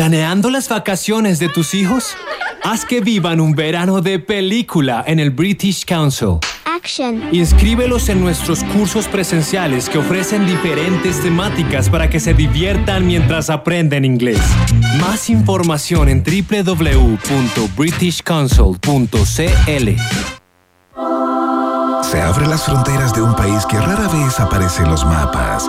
¿Planeando las vacaciones de tus hijos? Haz que vivan un verano de película en el British Council. Action. Inscríbelos en nuestros cursos presenciales que ofrecen diferentes temáticas para que se diviertan mientras aprenden inglés. Más información en www.britishcouncil.cl. Se abren las fronteras de un país que rara vez aparece en los mapas.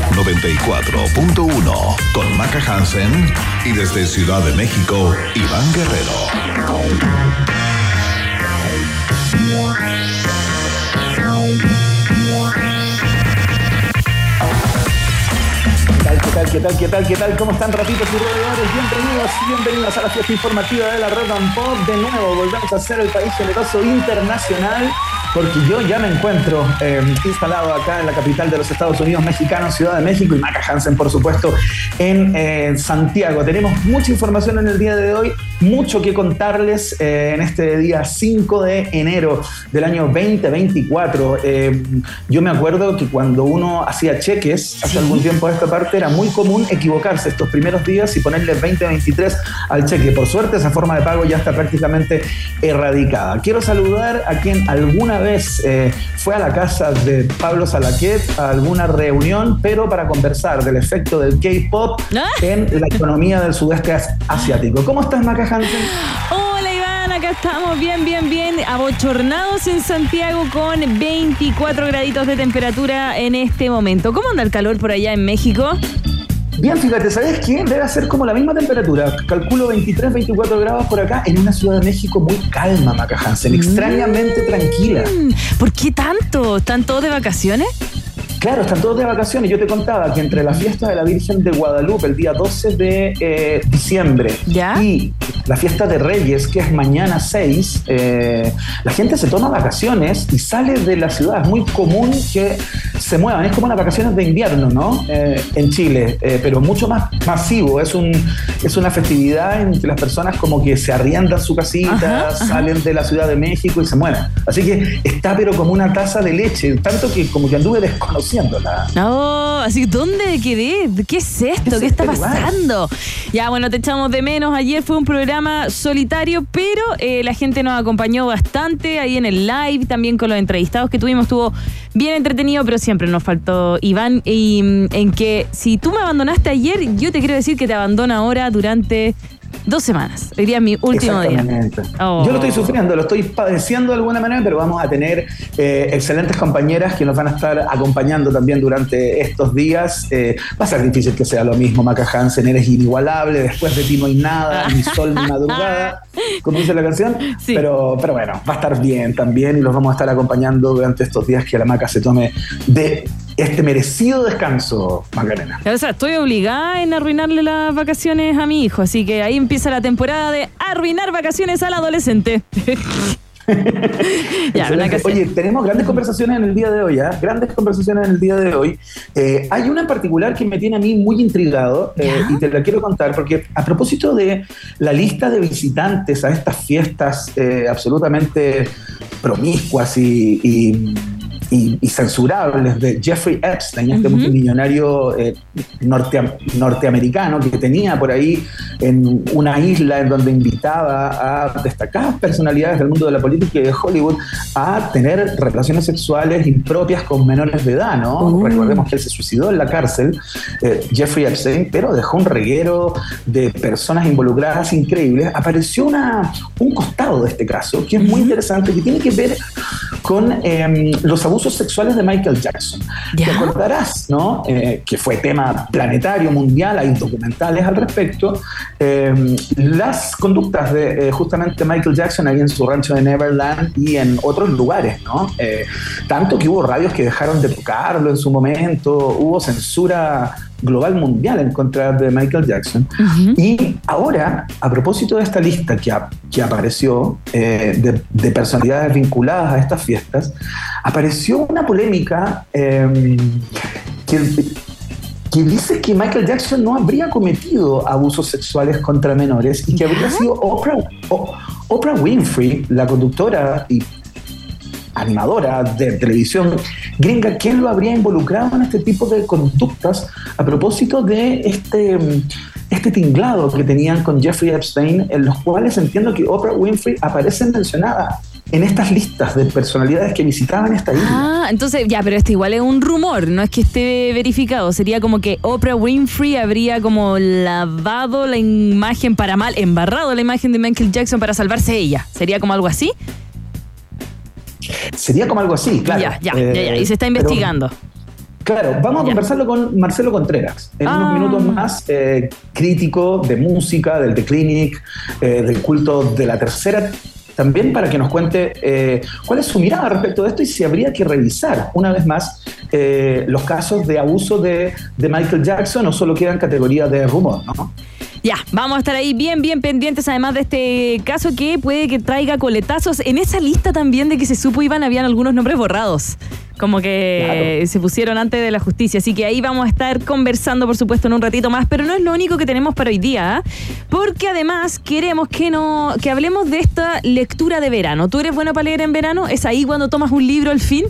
94.1 con Maca Hansen y desde Ciudad de México, Iván Guerrero. ¿Qué tal, qué tal, qué tal, qué tal? ¿Cómo están, ratitos y roedores? Bienvenidos, bienvenidos a la fiesta informativa de la Red and Pop. De nuevo, volvemos a ser el país generoso internacional porque yo ya me encuentro eh, instalado acá en la capital de los Estados Unidos mexicanos, Ciudad de México, y Maca Hansen, por supuesto, en eh, Santiago. Tenemos mucha información en el día de hoy, mucho que contarles eh, en este día 5 de enero del año 2024. yo me acuerdo que cuando uno hacía cheques hace algún tiempo a esta parte, era muy común equivocarse estos primeros días y ponerle 2023 al cheque. Por suerte, esa forma de pago ya está prácticamente erradicada. Quiero saludar a quien alguna vez eh, fue a la casa de Pablo Salaquet a alguna reunión, pero para conversar del efecto del K-pop ¿Ah? en la economía del sudeste asiático. ¿Cómo estás, Maca Hansen? Hola Iván, acá estamos bien, bien, bien, abochornados en Santiago con 24 graditos de temperatura en este momento. ¿Cómo anda el calor por allá en México? Bien, fíjate, ¿sabes qué? Debe ser como la misma temperatura. Calculo 23, 24 grados por acá en una Ciudad de México muy calma, Maca Hansen, extrañamente tranquila. Mm, ¿Por qué tanto? ¿Están todos de vacaciones? Claro, están todos de vacaciones. Yo te contaba que entre la fiesta de la Virgen de Guadalupe, el día 12 de eh, diciembre, ¿Ya? y la fiesta de Reyes, que es mañana 6, eh, la gente se toma vacaciones y sale de la ciudad. Es muy común que se muevan. Es como las vacaciones de invierno, ¿no? Eh, en Chile, pero mucho más masivo. Es, un, es una festividad en que las personas como que se arriendan su casita, Ajá, ajá. salen de la Ciudad de México y se mueven. Así que está pero como una taza de leche, tanto que como que anduve No, así, ¿dónde quedé? ¿Qué es esto? es ¿Qué está este lugar? pasando? Ya, bueno, te echamos de menos. Ayer fue un programa solitario, pero eh, la gente nos acompañó bastante ahí en el live, también con los entrevistados que tuvimos. Estuvo bien entretenido, pero siempre nos faltó Iván. Y mm, en que si tú me abandonaste ayer, yo te quiero decir que te abandono ahora durante dos semanas. Hoy día es mi último día. Oh. Yo lo estoy sufriendo, lo estoy padeciendo de alguna manera, pero vamos a tener eh, excelentes compañeras que nos van a estar acompañando también durante estos días. Eh, va a ser difícil que sea lo mismo, Maca Hansen, eres inigualable, después de ti no hay nada, ni sol ni madrugada, como dice la canción. Sí. Pero, pero bueno, va a estar bien también y los vamos a estar acompañando durante estos días que la Maca se tome de este merecido descanso, Macarena. O sea, estoy obligada en arruinarle las vacaciones a mi hijo, así que ahí empieza la temporada de arruinar vacaciones al adolescente. ya. Oye, tenemos grandes conversaciones en el día de hoy, ¿ah? Grandes conversaciones en el día de hoy. Eh, hay una en particular que me tiene a mí muy intrigado eh, y te la quiero contar porque a propósito de la lista de visitantes a estas fiestas eh, absolutamente promiscuas y, y- y- y censurables de Jeffrey Epstein, este multimillonario eh, norte- norteamericano que tenía por ahí en una isla en donde invitaba a destacadas personalidades del mundo de la política y de Hollywood a tener relaciones sexuales impropias con menores de edad, ¿no? Uh. Recordemos que él se suicidó en la cárcel, eh, Jeffrey Epstein, pero dejó un reguero de personas involucradas increíbles. Apareció una, un costado de este caso que es muy interesante, que tiene que ver con eh, los abusos sexuales de Michael Jackson. ¿Ya? Te acordarás, ¿no? Eh, que fue tema planetario, mundial, hay documentales al respecto. Eh, las conductas de eh, justamente Michael Jackson ahí en su rancho de Neverland y en otros lugares, ¿no? Eh, tanto que hubo radios que dejaron de tocarlo en su momento, hubo censura global mundial en contra de Michael Jackson. Y ahora, a propósito de esta lista que, que apareció eh, de, personalidades vinculadas a estas fiestas, apareció una polémica em, que que dice que Michael Jackson no habría cometido abusos sexuales contra menores y que habría sido Oprah, Oprah Winfrey, la conductora y animadora de televisión gringa, quien lo habría involucrado en este tipo de conductas a propósito de este, este tinglado que tenían con Jeffrey Epstein, en los cuales entiendo que Oprah Winfrey aparece mencionada en estas listas de personalidades que visitaban esta isla. Ah, entonces, ya, pero este igual es un rumor, no es que esté verificado. Sería como que Oprah Winfrey habría como lavado la imagen para mal, embarrado la imagen de Michael Jackson para salvarse ella. ¿Sería como algo así? Sería como algo así, claro. Ya, ya, ya, ya. Y se está investigando. Claro, vamos a conversarlo con Marcelo Contreras. En unos ah. minutos más, eh, crítico de música, del The Clinic, eh, del culto de la tercera también para que nos cuente eh, cuál es su mirada respecto de esto y si habría que revisar una vez más eh, los casos de abuso de, de, Michael Jackson o solo quedan categoría de rumor, ¿no? Ya, vamos a estar ahí bien, bien pendientes, además de este caso que puede que traiga coletazos. En esa lista también de que se supo iban, habían algunos nombres borrados como que se pusieron antes de la justicia. Así que ahí vamos a estar conversando, por supuesto, en un ratito más, pero no es lo único que tenemos para hoy día, ¿ah? porque además queremos que, no, que hablemos de esta lectura de verano. ¿Tú eres bueno para leer en verano? ¿Es ahí cuando tomas un libro al fin?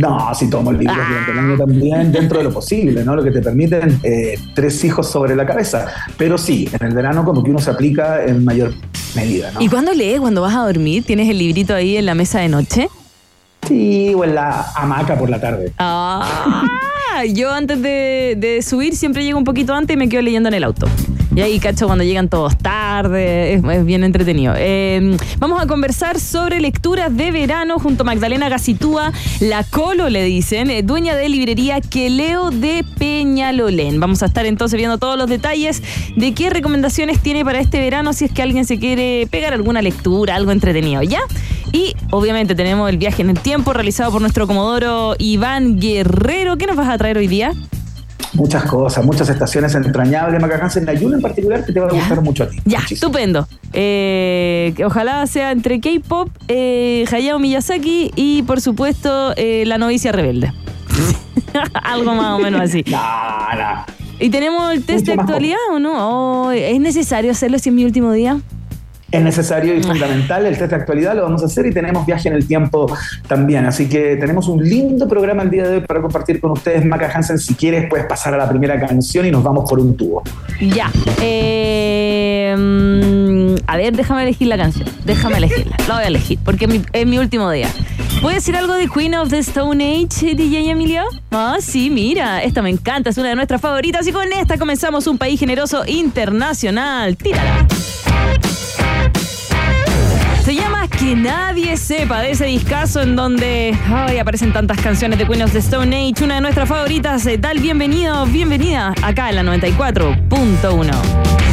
No, si tomo el libro durante el año también, dentro de lo posible, ¿no? Lo que te permiten eh, tres hijos sobre la cabeza. Pero sí, en el verano como que uno se aplica en mayor medida, ¿no? ¿Y cuándo lees? ¿Cuando vas a dormir? ¿Tienes el librito ahí en la mesa de noche? Sí, o en la hamaca por la tarde. Ah, yo antes de, de subir siempre llego un poquito antes y me quedo leyendo en el auto. Y ahí cacho cuando llegan todos tarde, es, bien entretenido. Em, vamos a conversar sobre lecturas de verano junto a Magdalena Gacitúa, la Colo le dicen, eh, dueña de librería Queleo de Peñalolén. Vamos a estar entonces viendo todos los detalles de qué recomendaciones tiene para este verano si es que alguien se quiere pegar alguna lectura, algo entretenido, ¿ya? Y obviamente tenemos el viaje en el tiempo realizado por nuestro comodoro Iván Guerrero. ¿Qué nos vas a traer hoy día? Muchas cosas, muchas estaciones entrañables, Maca Hansen. Hay una en particular que te va a gustar mucho a ti. Ya, estupendo. Eh, ojalá sea entre K-pop, eh, Hayao Miyazaki y, por supuesto, eh, La novicia rebelde. Algo más o menos así. No, no. ¿Y tenemos el test de actualidad o no? Oh, ¿Es necesario hacerlo si es mi último día? Es necesario y fundamental. El test de actualidad lo vamos a hacer y tenemos viaje en el tiempo también. Así que tenemos un lindo programa el día de hoy para compartir con ustedes. Maca Hansen, si quieres, puedes pasar a la primera canción y nos vamos por un tubo. Ya. Eh, mm, a ver, déjame elegir la canción. Déjame elegirla. La voy a elegir porque es mi, es mi último día. ¿Puedes decir algo de Queen of the Stone Age, DJ Emilio? Ah, sí, mira, esta me encanta, es una de nuestras favoritas y con esta comenzamos un país generoso internacional. Tírala. Que nadie sepa de ese discazo en donde aparecen tantas canciones de Queen of the Stone Age, una de nuestras favoritas. Tal eh, bienvenido, bienvenida acá en la 94.1.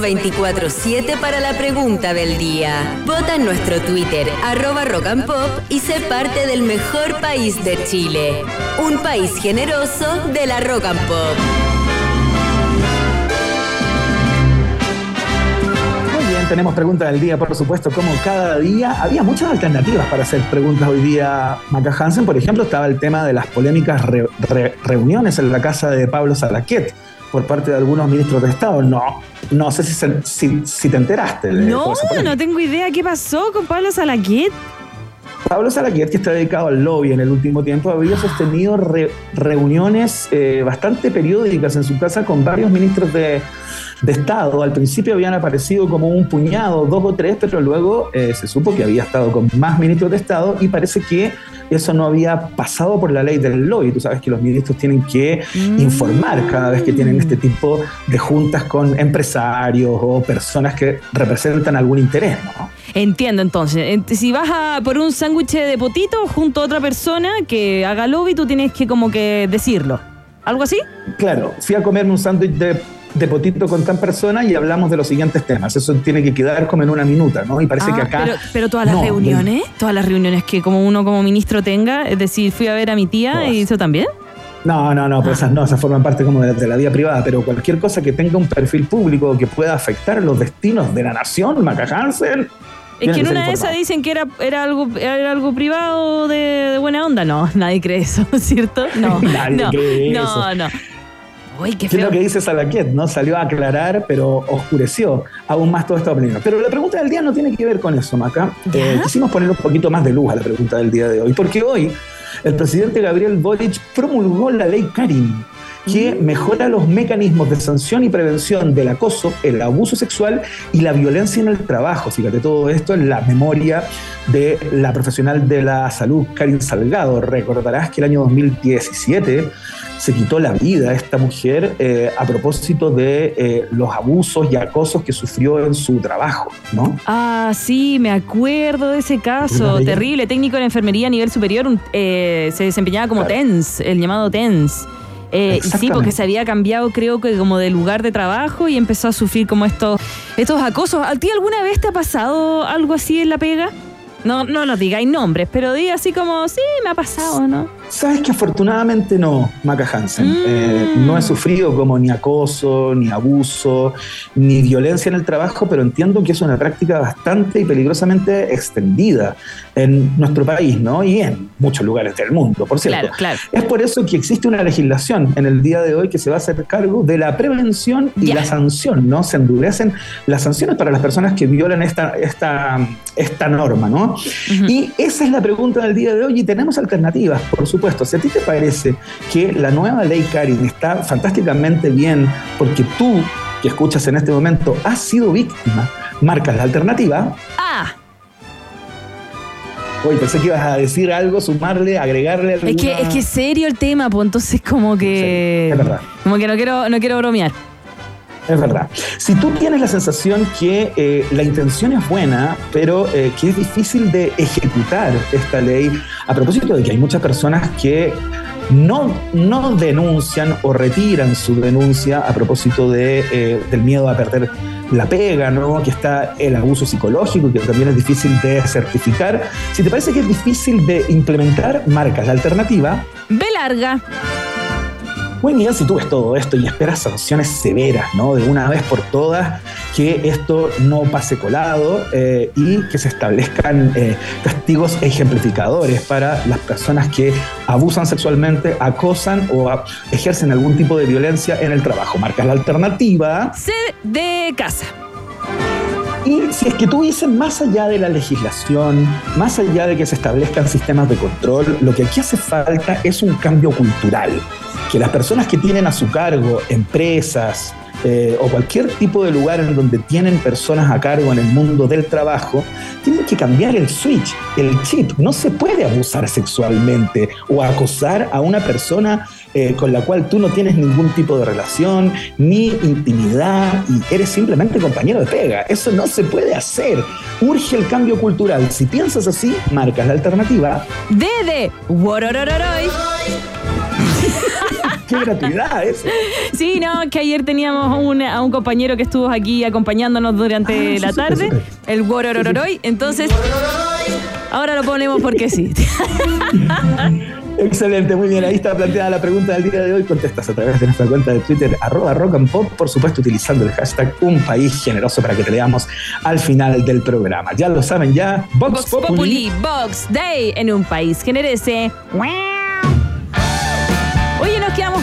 permiso 24-7 para la pregunta del día. Vota en nuestro Twitter, arroba rock and pop, y sé parte del mejor país de Chile. Un país generoso de la rock and pop. Muy bien, tenemos preguntas del día, por supuesto, como cada día. Había muchas alternativas para hacer preguntas hoy día, Maca Hansen. Por ejemplo, estaba el tema de las polémicas re- re- reuniones en la casa de Pablo Salaquet por parte de algunos ministros de Estado. No, no sé si, se- si, si te enteraste. de No, no tengo idea qué pasó con Pablo Salaquet. Pablo Salaquet, que está dedicado al lobby en el último tiempo, había sostenido re- reuniones eh, bastante periódicas en su casa con varios ministros de, de Estado. Al principio habían aparecido como un puñado, dos o tres, pero luego eh, se supo que había estado con más ministros de Estado y parece que eso no había pasado por la ley del lobby. Tú sabes que los ministros tienen que Mm. informar cada vez que tienen este tipo de juntas con empresarios o personas que representan algún interés, ¿no? Entiendo entonces. Ent- Si vas a por un sándwich de potito junto a otra persona que haga lobby, tú tienes que como que decirlo. ¿Algo así? Claro, fui a comerme un sándwich de, de potito con tan persona y hablamos de los siguientes temas. Eso tiene que quedar como en una minuta, ¿no? Y parece Ah, que acá. Pero, pero todas las No, reuniones, todas las reuniones que como uno como ministro tenga, es decir, fui a ver a mi tía y eso también. No, no, no, pues esas no, esas forman parte como de, de la vida privada, pero cualquier cosa que tenga un perfil público que pueda afectar los destinos de la nación, Maca Hansen. Es que en una de esas dicen que era, era algo era algo privado de, de buena onda. No, nadie cree eso, ¿cierto? No, Nadie no, cree no, eso. no. Uy, qué ¿Qué es lo que dice Salaquet? ¿no? Salió a aclarar, pero oscureció aún más toda esta opinión. Pero la pregunta del día no tiene que ver con eso, Maca. Eh, quisimos poner un poquito más de luz a la pregunta del día de hoy, porque hoy el presidente Gabriel Boric promulgó la ley Karim, que mejora los mecanismos de sanción y prevención del acoso, el abuso sexual y la violencia en el trabajo. Fíjate, todo esto en la memoria de la profesional de la salud, Karin Salgado. Recordarás que el año 2017 se quitó la vida esta mujer eh, a propósito de eh, los abusos y acosos que sufrió en su trabajo, ¿no? Ah, sí, me acuerdo de ese caso. Terrible. Técnico de enfermería a nivel superior un- eh, se desempeñaba como Claro. TENS, el llamado TENS. Eh, y sí, porque se había cambiado, creo que como de lugar de trabajo y empezó a sufrir como estos, estos acosos. ¿A ti alguna vez te ha pasado algo así en la pega? No, no nos digáis nombres, pero di así como, sí, me ha pasado, ¿no? Sabes que afortunadamente no, Maca Hansen. Mm. Eh, no he sufrido como ni acoso, ni abuso, ni violencia en el trabajo, pero entiendo que es una práctica bastante y peligrosamente extendida en nuestro país, ¿no? Y en muchos lugares del mundo, por cierto. Claro, claro. Es por eso que existe una legislación en el día de hoy que se va a hacer cargo de la prevención y Ya. la sanción, ¿no? Se endurecen las sanciones para las personas que violan esta, esta, esta norma, ¿no? Y esa es la pregunta del día de hoy y tenemos alternativas, por supuesto. Si a ti te parece que la nueva ley Karin está fantásticamente bien porque tú, que escuchas en este momento, has sido víctima, marcas la alternativa. Ah, Oye, pensé que ibas a decir algo, sumarle, agregarle alguna... es que es que serio el tema, pues entonces como que... Sí, es verdad. Como que no quiero, no quiero bromear. Es verdad. Si tú tienes la sensación que eh, la intención es buena, pero eh, que es difícil de ejecutar esta ley, a propósito de que hay muchas personas que no, no denuncian o retiran su denuncia a propósito de, eh, del miedo a perder la pega, ¿no? que está el abuso psicológico, que también es difícil de certificar. Si te parece que es difícil de implementar, marcas la alternativa. Ve larga. Muy bien, si tú ves todo esto y esperas sanciones severas, ¿no? De una vez por todas, que esto no pase colado eh, y que se establezcan eh, castigos ejemplificadores para las personas que abusan sexualmente, acosan o a- ejercen algún tipo de violencia en el trabajo. Marcas la alternativa. Ser de casa. Y si es que tú dices más allá de la legislación, más allá de que se establezcan sistemas de control, lo que aquí hace falta es un cambio cultural. Que las personas que tienen a su cargo empresas eh, o cualquier tipo de lugar en donde tienen personas a cargo en el mundo del trabajo, tienen que cambiar el switch, el chip. No se puede abusar sexualmente o acosar a una persona eh, con la cual tú no tienes ningún tipo de relación, ni intimidad, y eres simplemente compañero de pega. Eso no se puede hacer. Urge el cambio cultural. Si piensas así, marcas la alternativa. D de Wororororoy. qué gratuidad eso. Sí, no, que ayer teníamos un, a un compañero que estuvo aquí acompañándonos durante Ah, la sí, tarde, súper, el Wororororoy, entonces ahora lo ponemos porque sí. Excelente, muy bien. Ahí está planteada la pregunta del día de hoy. Contestas a través de nuestra cuenta de Twitter, arroba rock and pop, por supuesto utilizando el hashtag un país generoso para que te leamos al final del programa. Ya lo saben ya, Vox, Vox Populi. Populi, Vox Day en un país generese.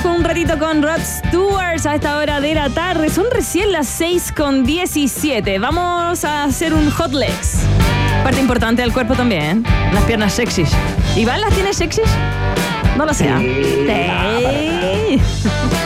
Con un ratito con Rod Stewart a esta hora de la tarde. Son recién las 6 con 17. Vamos a hacer un hot legs. Parte importante del cuerpo también. Las piernas sexys. ¿Iván las tiene sexys? No lo sé. ¿ah? Sí. Sí.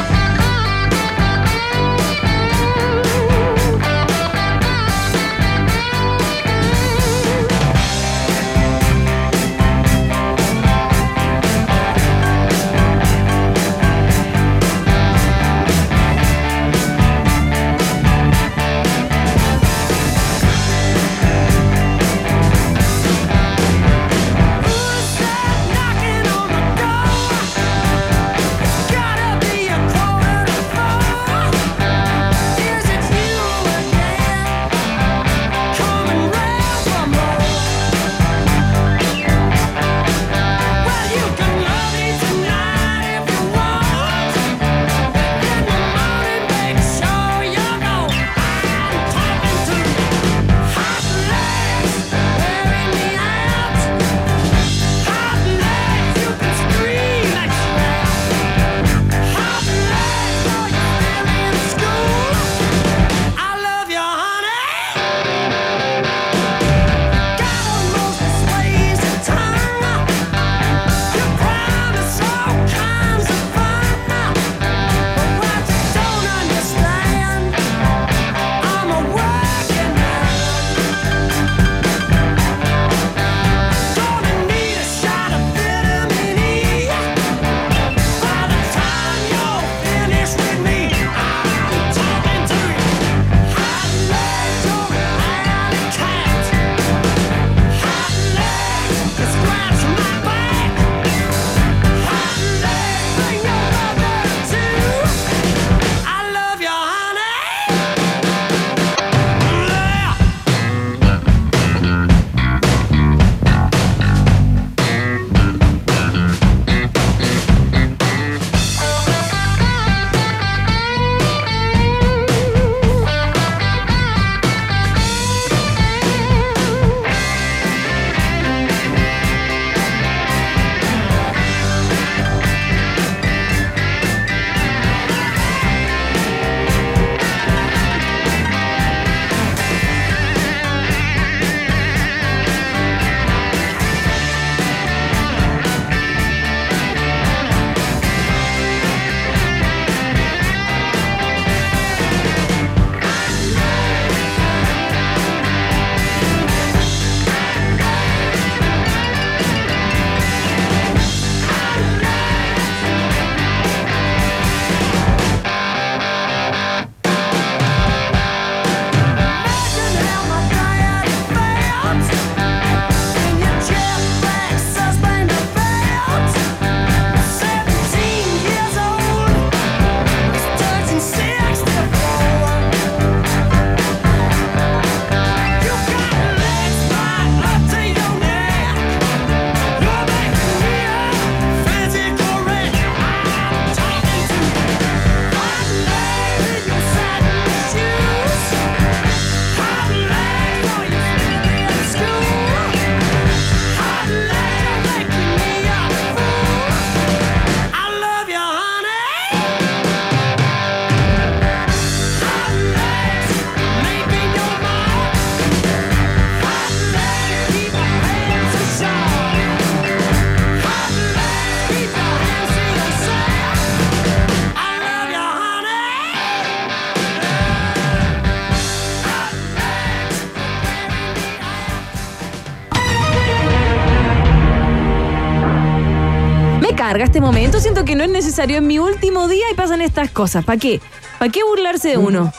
este momento, siento que no es necesario en mi último día y pasan estas cosas. ¿Para qué? ¿Para qué burlarse de uno?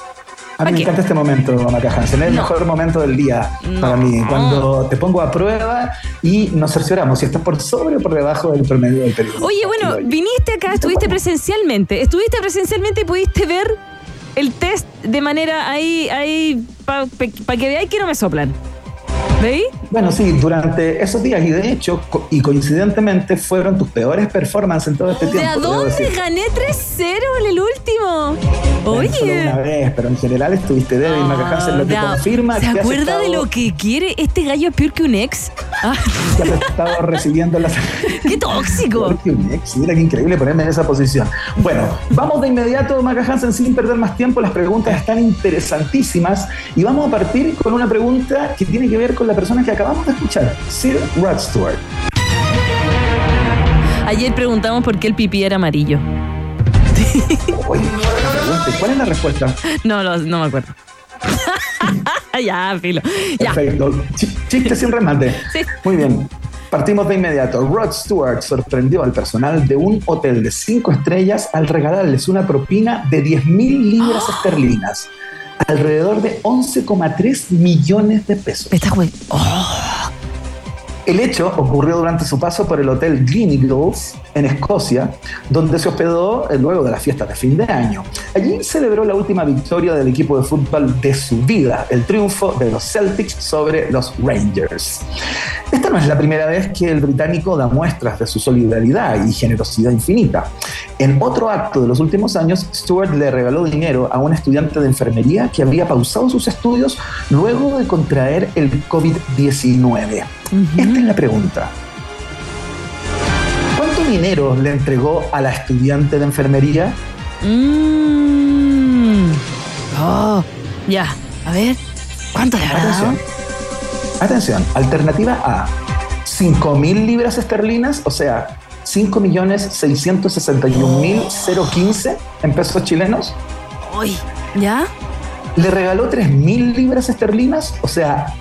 A mí me encanta este momento, Maca Hansen. Es el No. mejor momento del día No. para mí. Cuando te pongo a prueba y nos cercioramos si estás por sobre o por debajo del promedio del periodo. Oye, bueno, viniste acá, estuviste presencialmente. Estuviste presencialmente y pudiste ver el test de manera ahí, ahí, para que veáis que no me soplan. ¿Veis? Bueno, sí, durante esos días y de hecho, co- y coincidentemente, fueron tus peores performances en todo este ¿De tiempo. a debo dónde gané 3-0 en el último? Solo Oye. una vez, pero en general estuviste débil, Maca Hansen, lo que Ah, confirma ¿Se que acuerda de lo que quiere? Este gallo es peor que un ex. Ah, que has estado recibiendo las... ¡Qué tóxico! Peor que un ex. Mira qué increíble ponerme en esa posición. Bueno, vamos de inmediato, Maca Hansen, sin perder más tiempo. Las preguntas están interesantísimas y vamos a partir con una pregunta que tiene que ver con la persona que acabamos de escuchar, Sir Rod Stewart. Ayer preguntamos por qué el pipí era amarillo. Oye, buena pregunta. ¿Y ¿Cuál es la respuesta? No, no, no me acuerdo. ya, filo. Ya. Perfecto. Ch- Chiste sin remate. Sí. Muy bien. Partimos de inmediato. Rod Stewart sorprendió al personal de un hotel de cinco estrellas al regalarles una propina de 10 mil libras esterlinas, alrededor de 11,3 millones de pesos. Esta güey. Oh, El hecho ocurrió durante su paso por el hotel Gleneagles en Escocia, donde se hospedó eh, luego de la fiesta de fin de año. Allí celebró la última victoria del equipo de fútbol de su vida, el triunfo de los Celtics sobre los Rangers. Esta no es la primera vez que el británico da muestras de su solidaridad y generosidad infinita. En otro acto de los últimos años, Stewart le regaló dinero a un estudiante de enfermería que había pausado sus estudios luego de contraer el COVID-19. Esta es la pregunta. ¿Cuánto dinero le entregó a la estudiante de enfermería? Mm. Oh, ya. A ver. ¿Cuánto le habrá dado? Atención. Atención. Alternativa A. 5 mil libras esterlinas, o sea, 5.661.015 en pesos chilenos. Uy, ¿ya? Le regaló 3 mil libras esterlinas, o sea,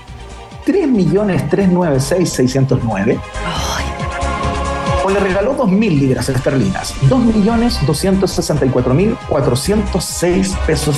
3.396.609. O le regaló 2 mil libras esterlinas, 2.264.406 pesos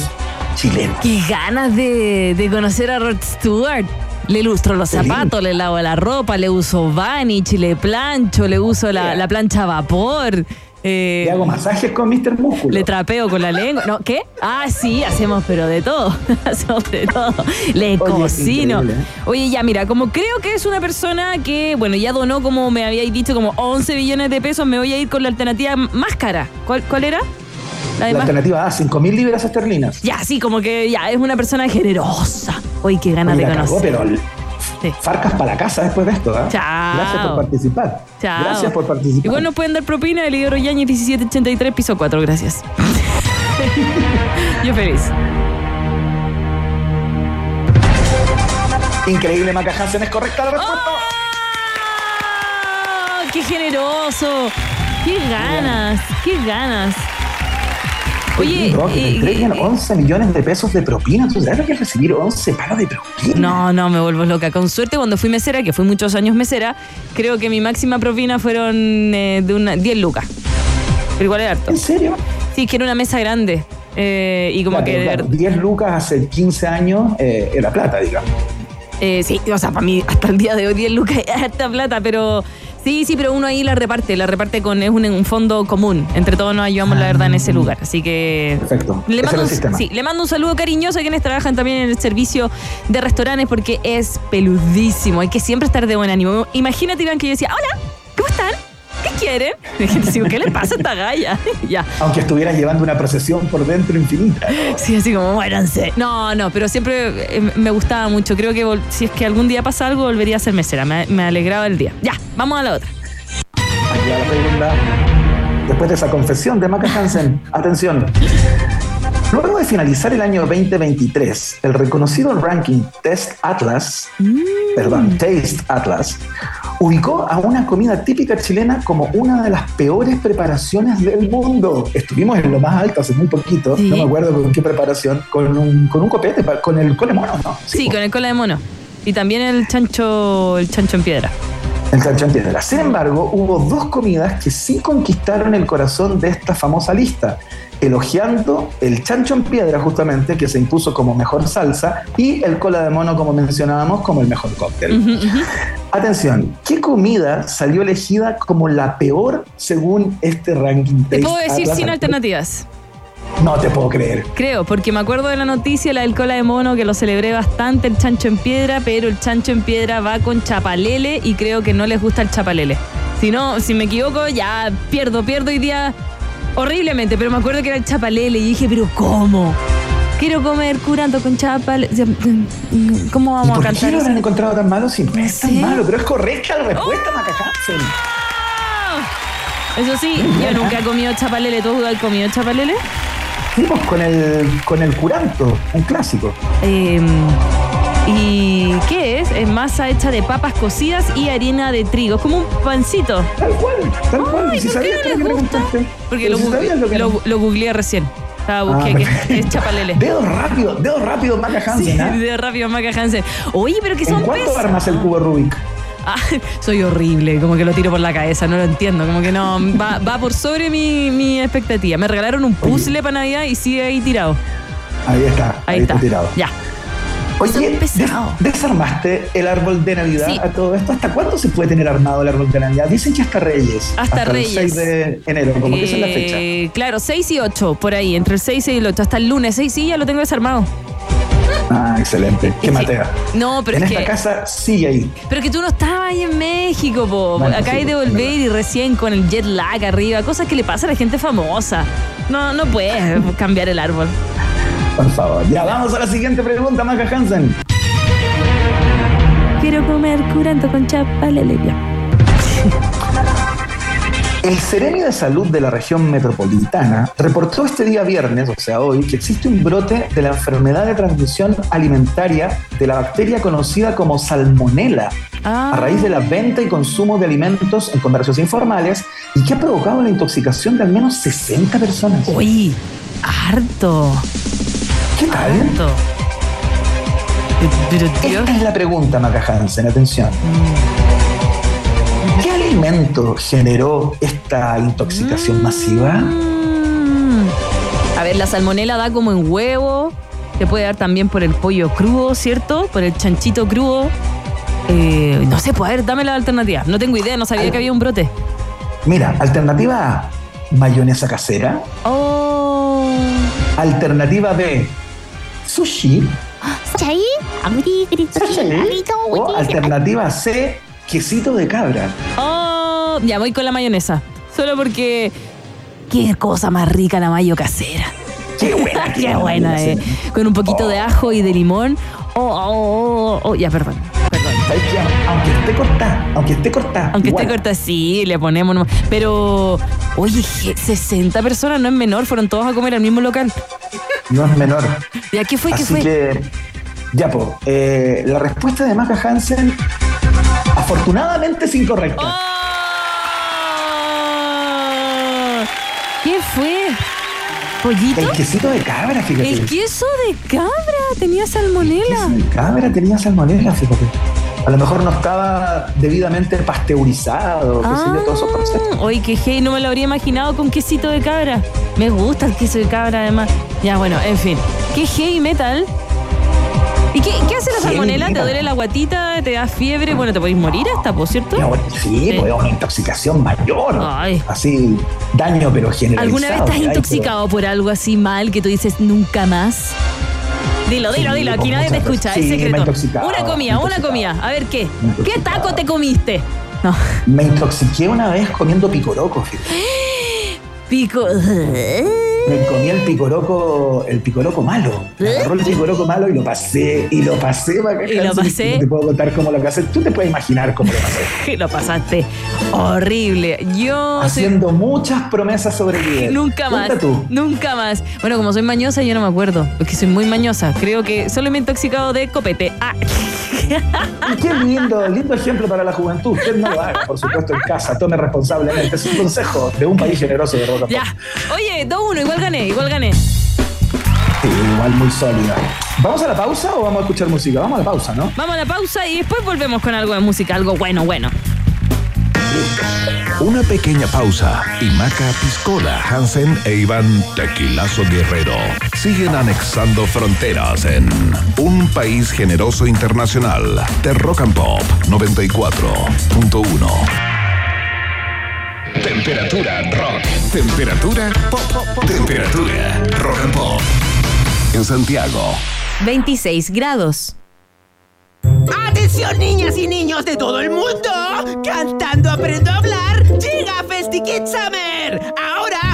chilenos. Qué ganas de, de conocer a Rod Stewart. Le lustro los zapatos, le lavo la ropa, le uso vanish, le plancho, le uso la, la plancha a vapor. Eh, Le hago masajes con Mr. Músculo. le trapeo con la lengua. ¿No? ¿Qué? Ah, sí, hacemos pero de todo. hacemos de todo. Le cocino. ¿eh? Oye, ya, mira, como creo que es una persona que, bueno, ya donó, como me habíais dicho, como 11 billones de pesos, me voy a ir con la alternativa más cara. ¿Cuál, cuál era? La alternativa A, 5 mil libras esterlinas. ya, sí, como que ya es una persona generosa. Uy, qué ganas Oye, de la cagó, conocer. pero Sí. farcas para la casa después de esto. ¿eh? Chao. Gracias por participar. Chao. Gracias por participar. Igual nos pueden dar propina el Igor Yañez 1783, piso 4, gracias. Yo feliz. Increíble, Maca Hansen, es correcta la respuesta. ¡Ah! ¡Qué generoso! ¡Qué ganas! ¡Qué ganas! Oye, Rock, te eh, entregan eh, 11 millones de pesos de propina. ¿Tú sabes lo que es recibir 11 palos de propina? No, no, me vuelvo loca. Con suerte, cuando fui mesera, que fui muchos años mesera, creo que mi máxima propina fueron eh, de una 10 lucas. Pero igual es harto. ¿En serio? Sí, que era una mesa grande. eh, y como Claro, que claro, verdad- 10 lucas hace 15 años eh, era plata, digamos. Eh, sí, o sea, para mí hasta el día de hoy 10 lucas es harta plata, pero sí, sí, pero uno ahí la reparte, la reparte con, es un, un fondo común. Entre todos nos ayudamos, la verdad, en ese lugar. Así que. Perfecto. Le mando, un, sí, le mando un saludo cariñoso a quienes trabajan también en el servicio de restaurantes porque es peludísimo. Hay que siempre estar de buen ánimo. Imagínate, Iván, que yo decía, hola, ¿cómo están? ¿Qué quieren? Dice, ¿qué le pasa a esta galla? ya. Aunque estuvieras llevando una procesión por dentro infinita. Sí, así como, muéranse. No, no, pero siempre eh, me gustaba mucho. Creo que si es que algún día pasa algo, volvería a ser mesera. Me, me alegraba el día. Ya, vamos a la otra. Aquí va la segunda. Después de esa confesión de Maca Hansen, atención. Luego de finalizar el año 2023, el reconocido ranking Test Atlas, perdón, Taste Atlas, ubicó a una comida típica chilena como una de las peores preparaciones del mundo. Estuvimos en lo más alto hace muy poquito, Sí. no me acuerdo con qué preparación, con un, con un copete, con el cole mono, ¿no? Sí, po. con el cola de mono. Y también el chancho, el chancho en piedra. El chancho en piedra. Sin embargo, hubo dos comidas que sí conquistaron el corazón de esta famosa lista elogiando el chancho en piedra justamente, que se impuso como mejor salsa, y el cola de mono, como mencionábamos, como el mejor cóctel. Atención, ¿qué comida salió elegida como la peor según este ranking? Te puedo decir sin alternativas. No te puedo creer. Creo, porque me acuerdo de la noticia, la del cola de mono, que lo celebré bastante, el chancho en piedra, pero el chancho en piedra va con chapalele y creo que no les gusta el chapalele. Si no, si me equivoco, ya pierdo, pierdo hoy día horriblemente, pero me acuerdo que era el chapalele y dije, pero ¿cómo? Quiero comer curando con chapalele. ¿Cómo ¿Y vamos a por qué cantar lo habrán encontrado tan malo? Si no es sé. tan malo, pero es correcta la respuesta, Maca Hansen. Eso sí, yo nunca he comido chapalele. ¿Tú has comido chapalele? Fuimos con el, con el curanto, un clásico. Eh, ¿Y qué es? Es masa hecha de papas cocidas y harina de trigo. Es como un pancito. Tal cual, tal cual. Ay, Si. Porque lo, si lo que lo, lo googleé recién. Estaba Ah, busqué que es chapalele. Dedo rápido, dedo rápido, Maca Sí, Hansen. ¿ah? de rápido, Maca Hansen. Oye, pero que ¿En son cuánto pesados. armas el cubo Rubik? Ah, soy horrible, como que lo tiro por la cabeza, no lo entiendo, como que no, va, va por sobre mi, mi expectativa. Me regalaron un puzzle para Navidad y sigue ahí tirado. Ahí está, Ahí, está. tirado. Ya. Oye, des-. ¿desarmaste el árbol de Navidad Sí. a todo esto? ¿Hasta cuándo se puede tener armado el árbol de Navidad? Dicen que hasta Reyes. Hasta el Reyes. 6 de enero, como que esa es la fecha. Eh, Claro, 6 y 8, por ahí, entre el 6 y el 8, hasta el lunes. 6 sí, ya lo tengo desarmado. Ah, excelente. Qué matea. No, pero en es esta que. casa sigue ahí. Pero que tú no estabas ahí en México, po. Acá hay de es volver y recién con el jet lag arriba, cosas que le pasa a la gente famosa. No, no puedes cambiar el árbol. Por favor. Ya vamos a la siguiente pregunta, Maca Hansen. Quiero comer curanto con chapalele. ya. El Ceremi de Salud de la región metropolitana reportó este día viernes, o sea hoy, que existe un brote de la enfermedad de transmisión alimentaria de la bacteria conocida como salmonela Ah. a raíz de la venta y consumo de alimentos en comercios informales y que ha provocado la intoxicación de al menos 60 personas. Uy, harto. ¿Qué tal? Pero Dios. Esta es la pregunta, Maca Hansen, atención. ¿Qué alimento generó esta intoxicación masiva? Mm. A ver, la salmonela da como en huevo. Te puede dar también por el pollo crudo, ¿cierto? Por el chanchito crudo. Eh, no sé, pues a ver, dame la alternativa. No tengo idea, no sabía que había un brote. Mira, alternativa A, mayonesa casera. Oh. Alternativa B, sushi. ¿Sushi? ¿Sushi? O alternativa C, quesito de cabra. Oh, ya voy con la mayonesa. Solo porque qué cosa más rica la mayo casera. Qué buena, qué buena, eh. Con un poquito oh. de ajo y de limón. Oh, oh, oh, oh. oh. ya, perdón. Perdón. Aunque esté corta, aunque esté corta. Aunque igual. esté corta, sí, le ponemos nomás. Pero, oye, 60 personas no es menor, fueron todos a comer al mismo local. No es menor. ¿Ya qué fue? ¿Qué Así fue? que, ya, po, eh, la respuesta de Maca Hansen, afortunadamente es incorrecta. ¡Oh! ¿Qué fue? ¿Pollito? El quesito de cabra, fíjate. El queso de cabra tenía queso salmonela. de cabra tenía salmonela, fíjate. A lo mejor no estaba debidamente pasteurizado, qué sé yo, todos esos procesos. Ah, Oye, qué hey, no me lo habría imaginado con quesito de cabra. Me gusta el queso de cabra, además. Ya, bueno, en fin. Qué heavy metal. ¿Y qué, qué hace la salmonela? ¿Te duele la guatita? ¿Te da fiebre? Bueno, te podéis morir hasta, ¿por cierto? No, sí, Sí. pues una intoxicación mayor. Ay. Así, daño pero generalizado. ¿Alguna vez estás que hay, pero- intoxicado por algo así mal que tú dices nunca más? Dilo, dilo, dilo, aquí nadie te escucha, es Sí, me he secreto. Una comida, una comida. A ver, ¿qué? ¿Qué taco te comiste? No, Me intoxiqué una vez comiendo picoroco, fíjate. pico. Me comí el picoroco, el picoroco malo. Me agarró el picoroco malo y lo pasé, y lo pasé Y lo pasé. No te puedo contar cómo lo pasé. Tú te puedes imaginar cómo lo pasé. Lo pasaste horrible. Yo soy Haciendo muchas promesas sobre el Nunca más. Tú. Nunca más. Bueno, como soy mañosa, yo no me acuerdo. Porque soy muy mañosa. Creo que solo me he intoxicado de copete. Ah. Y qué lindo, lindo ejemplo para la juventud. Usted no lo haga, por supuesto, en casa. Tome responsablemente. Es un consejo de un país generoso de roca. Ya. Oye, 2-1, igual gané, igual gané. Sí, igual muy sólida. ¿Vamos a la pausa o vamos a escuchar música? Vamos a la pausa, ¿no? Vamos a la pausa y después volvemos con algo de música, algo bueno, bueno. Una pequeña pausa y Maca Piscola, Hansen e Iván Tequilazo Guerrero siguen anexando fronteras en Un País Generoso Internacional de Rock and Pop 94.1. Temperatura rock. Temperatura pop. Temperatura rock and pop. En Santiago. 26 grados. ¡Atención niñas y niños de todo el mundo! Cantando Aprendo a Hablar, llega FestiKid Summer. Ahora,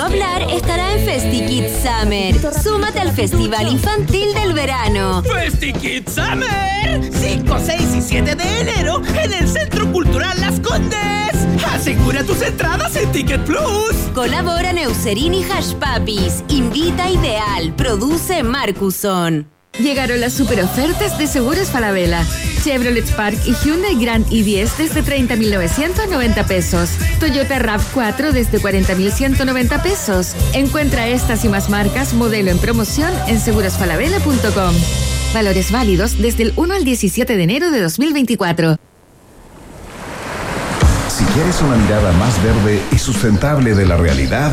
Hablar estará en FestiKid Summer. Súmate al Festival Infantil del Verano. FestiKid Summer. 5, 6 y 7 de enero en el Centro Cultural Las Condes. Asegura tus entradas en Ticket Plus. Colabora Neucerin y Hash Papis. Invita Ideal. Produce Marcuson. Llegaron las super ofertas de Seguros Falabella. Chevrolet Spark y Hyundai Grand i10 desde 30.990 pesos. Toyota RAV4 desde 40.190 pesos. Encuentra estas y más marcas modelo en promoción en segurosfalabella.com. Valores válidos desde el 1 al 17 de enero de 2024. Si quieres una mirada más verde y sustentable de la realidad,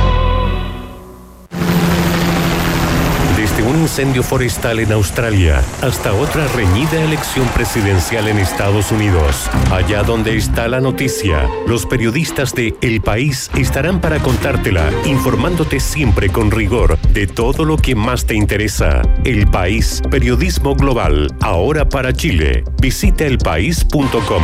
Un incendio forestal en Australia hasta otra reñida elección presidencial en Estados Unidos. Allá donde está la noticia, los periodistas de El País estarán para contártela, informándote siempre con rigor de todo lo que más te interesa. El País, periodismo global, ahora para Chile. Visita elpaís.com.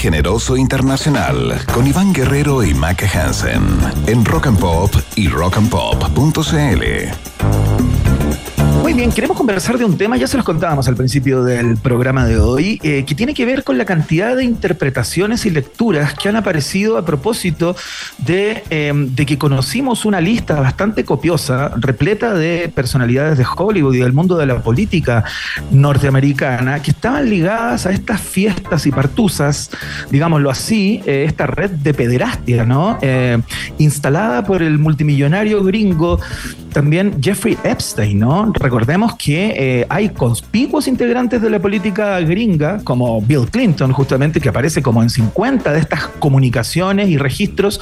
Generoso internacional con Iván Guerrero y Maca Hansen en Rock and Pop y rockandpop.cl. Muy bien, queremos conversar de un tema, ya se los contábamos al principio del programa de hoy, eh, que tiene que ver con la cantidad de interpretaciones y lecturas que han aparecido a propósito de, eh, de que conocimos una lista bastante copiosa, repleta de personalidades de Hollywood y del mundo de la política norteamericana, que estaban ligadas a estas fiestas y partusas, digámoslo así, eh, esta red de pederastia, ¿no? Eh, instalada por el multimillonario gringo también Jeffrey Epstein, ¿no? Recordemos que eh, hay conspicuos integrantes de la política gringa, como Bill Clinton, justamente, que aparece como en 50 de estas comunicaciones y registros,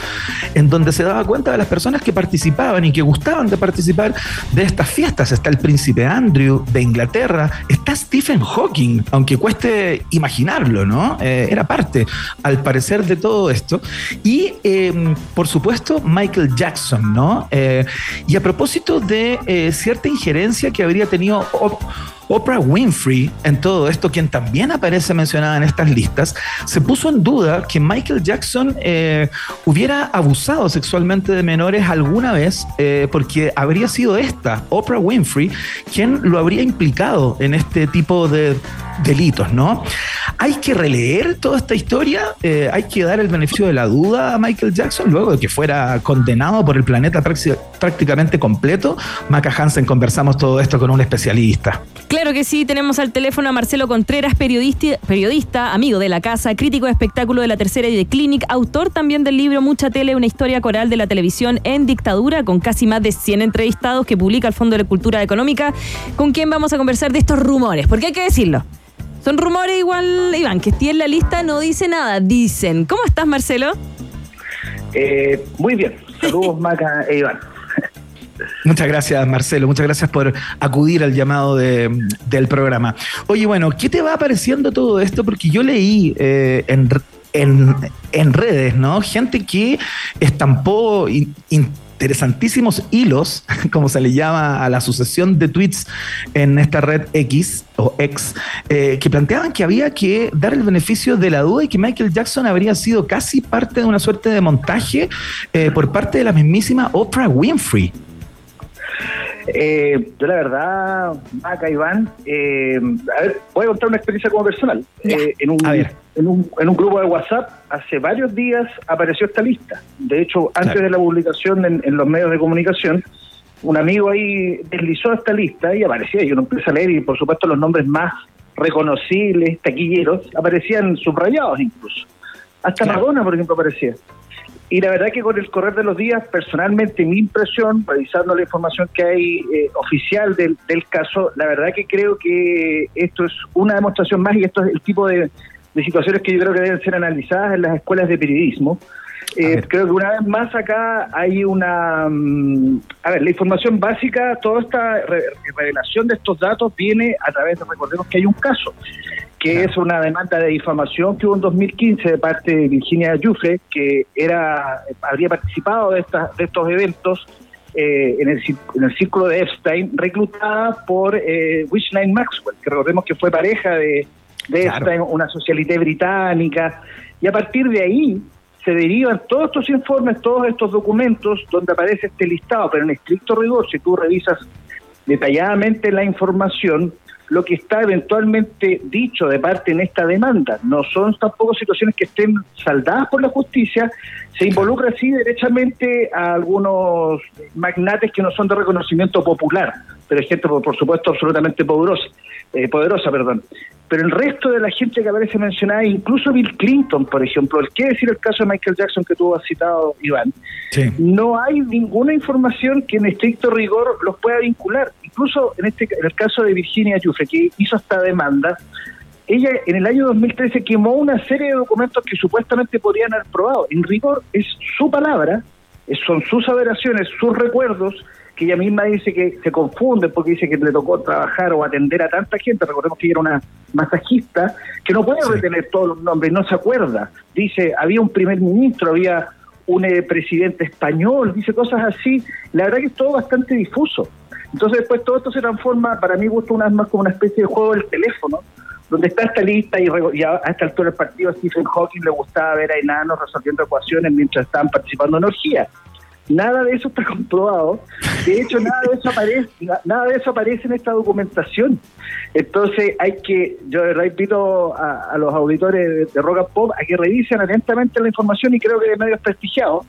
en donde se daba cuenta de las personas que participaban y que gustaban de participar de estas fiestas. Está el príncipe Andrew de Inglaterra, está Stephen Hawking, aunque cueste imaginarlo, ¿no? Eh, era parte, al parecer, de todo esto. Y, eh, por supuesto, Michael Jackson, ¿no? Eh, y a propósito de eh, cierta injerencia que habría tenido Oprah Winfrey en todo esto, quien también aparece mencionada en estas listas, se puso en duda que Michael Jackson eh, hubiera abusado sexualmente de menores alguna vez, eh, porque habría sido esta, Oprah Winfrey, quien lo habría implicado en este tipo de delitos, ¿no? Hay que releer toda esta historia, eh, hay que dar el beneficio de la duda a Michael Jackson luego de que fuera condenado por el planeta prácti- prácticamente completo. Maca Hansen, conversamos todo esto con un especialista. Que sí, tenemos al teléfono a Marcelo Contreras, periodista, periodista, amigo de la casa, crítico de espectáculo de la tercera y de Clinic, autor también del libro Mucha Tele, una historia coral de la televisión en dictadura, con casi más de 100 entrevistados que publica el Fondo de Cultura Económica, con quien vamos a conversar de estos rumores, porque hay que decirlo. Son rumores igual, Iván, que esté en la lista no dice nada, dicen. ¿Cómo estás, Marcelo? Eh, muy bien. Saludos, Maca e Iván. Muchas gracias, Marcelo. Muchas gracias por acudir al llamado de- del programa. Oye, bueno, ¿qué te va apareciendo todo esto? Porque yo leí eh, en, en- redes, ¿no? Gente que estampó in- interesantísimos hilos, como se le llama a la sucesión de tweets en esta red X o X, eh, que planteaban que había que dar el beneficio de la duda y que Michael Jackson habría sido casi parte de una suerte de montaje eh, por parte de la mismísima Oprah Winfrey. Eh, yo la verdad, Maca, Iván, eh, a ver, voy a contar una experiencia como personal. Eh, en, un, en, un, en un grupo de WhatsApp, hace varios días apareció esta lista. De hecho, antes Claro. de la publicación en, en los medios de comunicación, un amigo ahí deslizó esta lista y aparecía, y uno empieza a leer y por supuesto los nombres más reconocibles, taquilleros, aparecían subrayados incluso. Hasta Claro. Madonna, por ejemplo, aparecía. Y la verdad que con el correr de los días, personalmente mi impresión, revisando la información que hay eh, oficial del, del caso, la verdad que creo que esto es una demostración más y esto es el tipo de, de situaciones que yo creo que deben ser analizadas en las escuelas de periodismo. Eh, creo que una vez más acá hay una... mm, a ver, la información básica, toda esta re- revelación de estos datos viene a través de, recordemos que hay un caso, que es una demanda de difamación que hubo en 2015 de parte de Virginia Giuffre, que era habría participado de, estas de estos eventos eh, en, el, en el círculo de Epstein, reclutada por eh, Richline Maxwell, que recordemos que fue pareja de, de Claro. Epstein, una socialité británica, y a partir de ahí se derivan todos estos informes, todos estos documentos donde aparece este listado, pero en estricto rigor, si tú revisas detalladamente la información, lo que está eventualmente dicho de parte en esta demanda. No son tampoco situaciones que estén saldadas por la justicia, se involucra así derechamente a algunos magnates que no son de reconocimiento popular, pero hay gente, por, por supuesto, absolutamente poderosa, eh, poderosa, perdón. Pero el resto de la gente que aparece mencionada, incluso Bill Clinton, por ejemplo, el que decir el caso de Michael Jackson que tú has citado, Iván, Sí. no hay ninguna información que en estricto rigor los pueda vincular. Incluso en este en el caso de Virginia Giuffre, que hizo esta demanda, ella en el año 2013 quemó una serie de documentos que supuestamente podrían haber probado. En rigor es su palabra, son sus aberraciones, sus recuerdos, que ella misma dice que se confunden porque dice que le tocó trabajar o atender a tanta gente. Recordemos que ella era una masajista que no puede retener todos los nombres, no se acuerda. Dice, había un primer ministro, había un eh, presidente español, dice cosas así. La verdad que es todo bastante difuso. Entonces después todo esto se transforma, para mí gusta una más como una especie de juego del teléfono, donde está esta lista y, a, esta altura del partido a Stephen Hawking le gustaba ver a enanos resolviendo ecuaciones mientras estaban participando en orgías. Nada de eso está comprobado. De hecho, nada de eso aparece, na- nada de eso aparece en esta documentación. Entonces, hay que, yo de verdad invito a, a los auditores de, de Rock and Pop a que revisen atentamente la información y creo que de medios prestigiados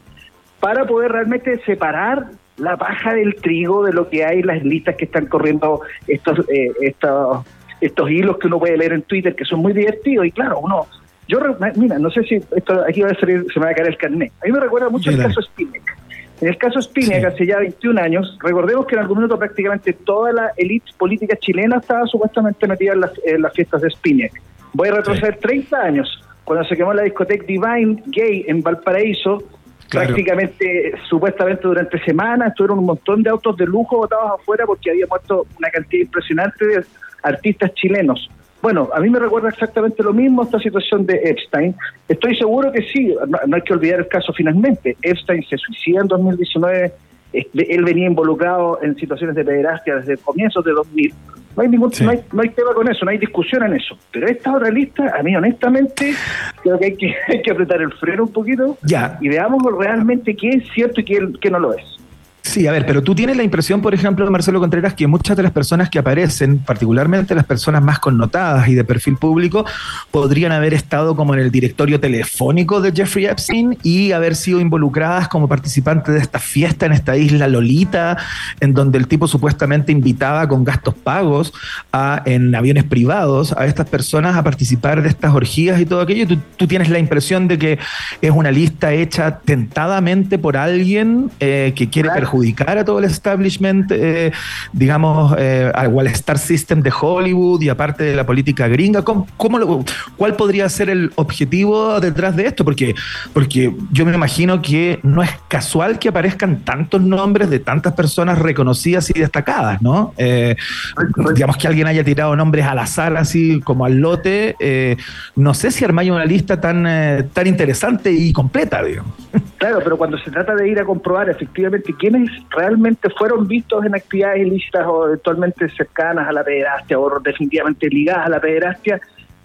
para poder realmente separar la paja del trigo de lo que hay en las listas que están corriendo estos eh, estos estos hilos que uno puede leer en Twitter que son muy divertidos y claro uno yo mira no sé si esto aquí va a salir se me va a caer el carnet. A mí me recuerda mucho el caso Spinac en el caso Spinac hace ya 21 años recordemos que en algún momento prácticamente toda la élite política chilena estaba supuestamente metida en las, en las fiestas de Spinac voy a retroceder 30 años cuando se quemó la discoteca Divine Gay en Valparaíso Claro. prácticamente, supuestamente durante semanas, estuvieron un montón de autos de lujo botados afuera porque había muerto una cantidad impresionante de artistas chilenos. Bueno, a mí me recuerda exactamente lo mismo esta situación de Epstein. Estoy seguro que sí, no, no hay que olvidar el caso finalmente. Epstein se suicida en 2019, este, él venía involucrado en situaciones de pederastia desde comienzos de 2000. No hay, ningún, no, hay, no hay tema con eso, no hay discusión en eso. Pero esta otra lista, a mí honestamente, creo que hay que, hay que apretar el freno un poquito Ya. y veamos realmente qué es cierto y qué, qué no lo es. Sí, a ver, pero tú tienes la impresión, por ejemplo, Marcelo Contreras, que muchas de las personas que aparecen, particularmente las personas más connotadas y de perfil público, podrían haber estado como en el directorio telefónico de Jeffrey Epstein y haber sido involucradas como participantes de esta fiesta en esta isla Lolita, en donde el tipo supuestamente invitaba con gastos pagos a, en aviones privados a estas personas a participar de estas orgías y todo aquello. Tú, tú tienes la impresión de que es una lista hecha tentadamente por alguien eh, que quiere perjudicar a todo el establishment, eh, digamos, eh, al al Star System de Hollywood y aparte de la política gringa. ¿Cómo, cómo lo- ¿Cuál podría ser el objetivo detrás de esto? Porque, porque yo me imagino que no es casual que aparezcan tantos nombres de tantas personas reconocidas y destacadas, ¿no? Eh, digamos que alguien haya tirado nombres al azar, así como al lote. eh, no sé si armáis una lista tan, eh, tan interesante y completa, digamos. Claro, pero cuando se trata de ir a comprobar efectivamente realmente fueron vistos en actividades ilícitas o eventualmente cercanas a la pederastia o definitivamente ligadas a la pederastia,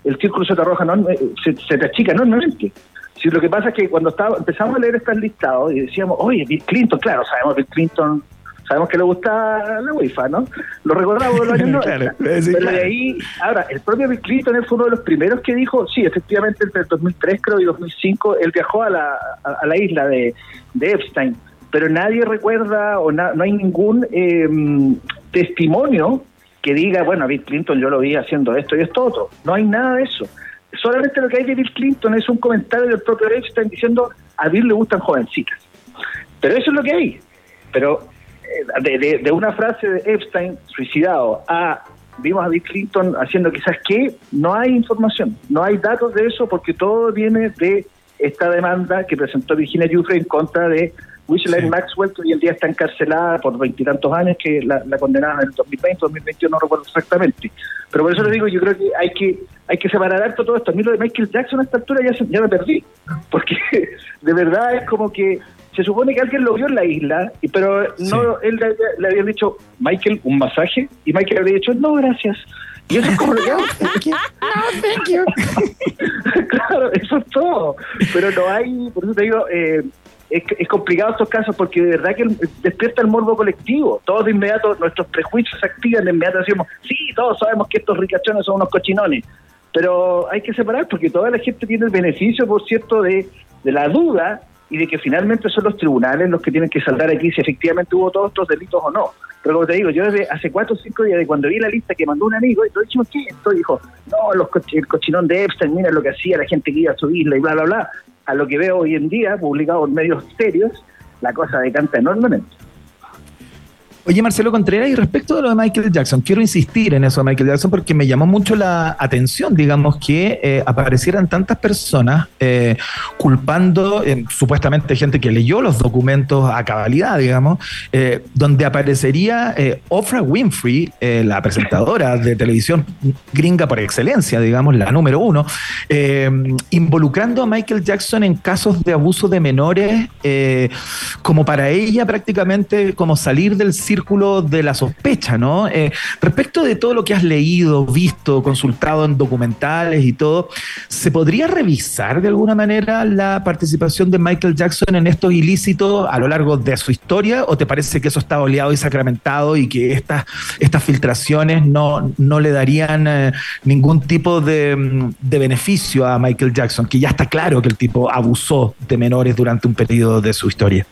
el círculo se te arroja, no, eh, se, se te achica enormemente. Si lo que pasa es que cuando estaba, empezamos a leer estos listados y decíamos, oye, Bill Clinton, claro, sabemos Bill Clinton, sabemos que le gusta la UEFA, ¿no? Lo recordamos de los años 90. Claro, eh, sí, Pero claro. de ahí, ahora, el propio Bill Clinton él fue uno de los primeros que dijo, sí, efectivamente, entre el 2003 creo y 2005, él viajó a la, a, a la isla de, de Epstein, pero nadie recuerda o na- no hay ningún eh, testimonio que diga, bueno, Bill Clinton yo lo vi haciendo esto y esto otro. No hay nada de eso. Solamente lo que hay de Bill Clinton es un comentario del propio Epstein diciendo, a Bill le gustan jovencitas. Pero eso es lo que hay. Pero eh, de una frase de Epstein suicidado a vimos a Bill Clinton haciendo quizás qué, no hay información, no hay datos de eso porque todo viene de esta demanda que presentó Virginia Giuffre en contra de Ghislaine Maxwell, que hoy en día está encarcelada por veintitantos años, que la, la condenaron en el 2020, 2021, no recuerdo exactamente. Pero por eso le digo, yo creo que hay que hay que separar harto todo esto. A mí lo de Michael Jackson a esta altura ya, se- ya me perdí, porque de verdad es como que se supone que alguien lo vio en la isla, y- pero no él le, le había dicho, Michael, un masaje, y Michael había dicho, no, gracias. Y eso es como lo que hago. thank you. claro, eso es todo. Pero no hay, por eso te digo, eh, es, complicado estos casos porque de verdad que despierta el morbo colectivo. Todos de inmediato, nuestros prejuicios se activan, de inmediato decimos, sí, todos sabemos que estos ricachones son unos cochinones. Pero hay que separar porque toda la gente tiene el beneficio, por cierto, de la duda y de que finalmente son los tribunales los que tienen que saldar aquí si efectivamente hubo todos estos delitos o no. Pero como te digo, yo desde hace cuatro o cinco días, de cuando vi la lista que mandó un amigo, y lo dijimos, ¿qué es esto? Dijo, no, los coch- el cochinón de Epstein, mira lo que hacía la gente que iba a su isla y bla, bla, bla. A lo que veo hoy en día, publicado en medios serios, la cosa decanta enormemente. Oye, Marcelo Contreras, y respecto de lo de Michael Jackson, quiero insistir en eso de Michael Jackson porque me llamó mucho la atención, digamos, que eh, aparecieran tantas personas eh, culpando, eh, supuestamente gente que leyó los documentos a cabalidad, digamos, donde aparecería Oprah Winfrey, la presentadora de televisión gringa por excelencia, digamos, la número uno, involucrando a Michael Jackson en casos de abuso de menores, como para ella prácticamente como salir del círculo círculo de la sospecha, ¿no? Eh, respecto de todo lo que has leído, visto, consultado en documentales y todo, ¿se podría revisar de alguna manera la participación de Michael Jackson en estos ilícitos a lo largo de su historia? ¿O te parece que eso está oleado y sacramentado y que estas, estas filtraciones no, no le darían eh, ningún tipo de, mm, de beneficio a Michael Jackson? Que ya está claro que el tipo abusó de menores durante un periodo de su historia.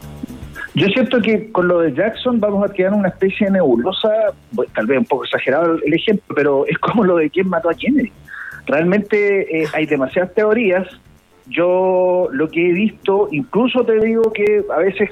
Yo siento que con lo de Jackson vamos a quedar en una especie de nebulosa, pues, tal vez un poco exagerado el ejemplo, pero es como lo de quién mató a Kennedy. Realmente eh, hay demasiadas teorías. Yo lo que he visto, incluso te digo que a veces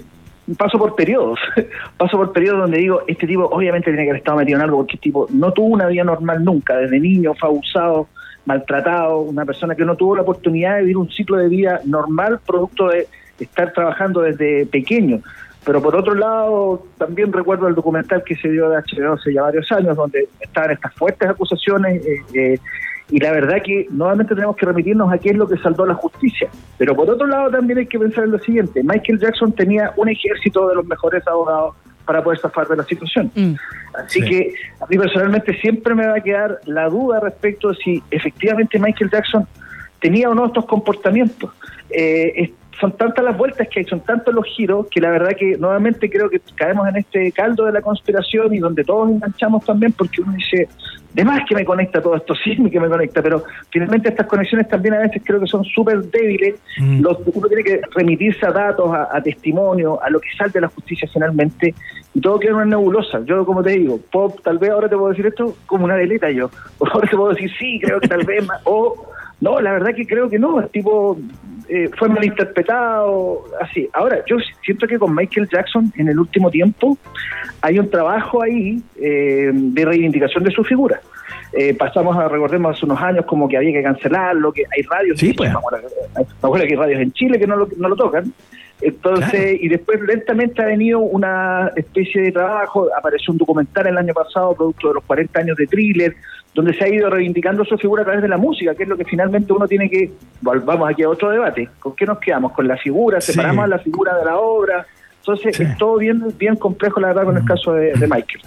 paso por periodos, paso por periodos donde digo, este tipo obviamente tiene que haber estado metido en algo porque este tipo no tuvo una vida normal nunca, desde niño fue abusado, maltratado, una persona que no tuvo la oportunidad de vivir un ciclo de vida normal producto de estar trabajando desde pequeño. Pero por otro lado, también recuerdo el documental que se dio de HBO hace ya varios años, donde estaban estas fuertes acusaciones, eh, eh, y la verdad que nuevamente tenemos que remitirnos a qué es lo que saldó la justicia. Pero por otro lado también hay que pensar en lo siguiente, Michael Jackson tenía un ejército de los mejores abogados para poder zafar de la situación. Así Sí. que a mí personalmente siempre me va a quedar la duda respecto de si efectivamente Michael Jackson tenía o no estos comportamientos. Eh, es- son tantas las vueltas que hay, son tantos los giros, que la verdad que nuevamente creo que caemos en este caldo de la conspiración y donde todos enganchamos también porque uno dice, de más que me conecta todo esto, sí que me conecta, pero finalmente estas conexiones también a veces creo que son súper débiles. Los- uno tiene que remitirse a datos, a, a testimonios, a lo que sale de la justicia finalmente, y todo queda en una nebulosa. Yo, como te digo, pop, tal vez ahora te puedo decir esto como una deleta yo. O ahora te puedo decir, sí, creo que tal vez más, o no, la verdad que creo que no, el tipo eh, fue malinterpretado, así. Ahora, yo siento que con Michael Jackson en el último tiempo hay un trabajo ahí eh, de reivindicación de su figura. Eh, pasamos a, recordemos, hace unos años como que había que cancelarlo, que hay radios, Sí, pues. me que hay radios en Chile que no lo, no lo tocan. Entonces, y después lentamente ha venido una especie de trabajo, apareció un documental el año pasado, producto de los 40 años de thriller, donde se ha ido reivindicando su figura a través de la música, que es lo que finalmente uno tiene que, volvamos aquí a otro debate, ¿con qué nos quedamos? ¿Con la figura? Sí. ¿Separamos la figura de la obra? Entonces, es todo bien, bien complejo, la verdad, con el caso de, de Michael.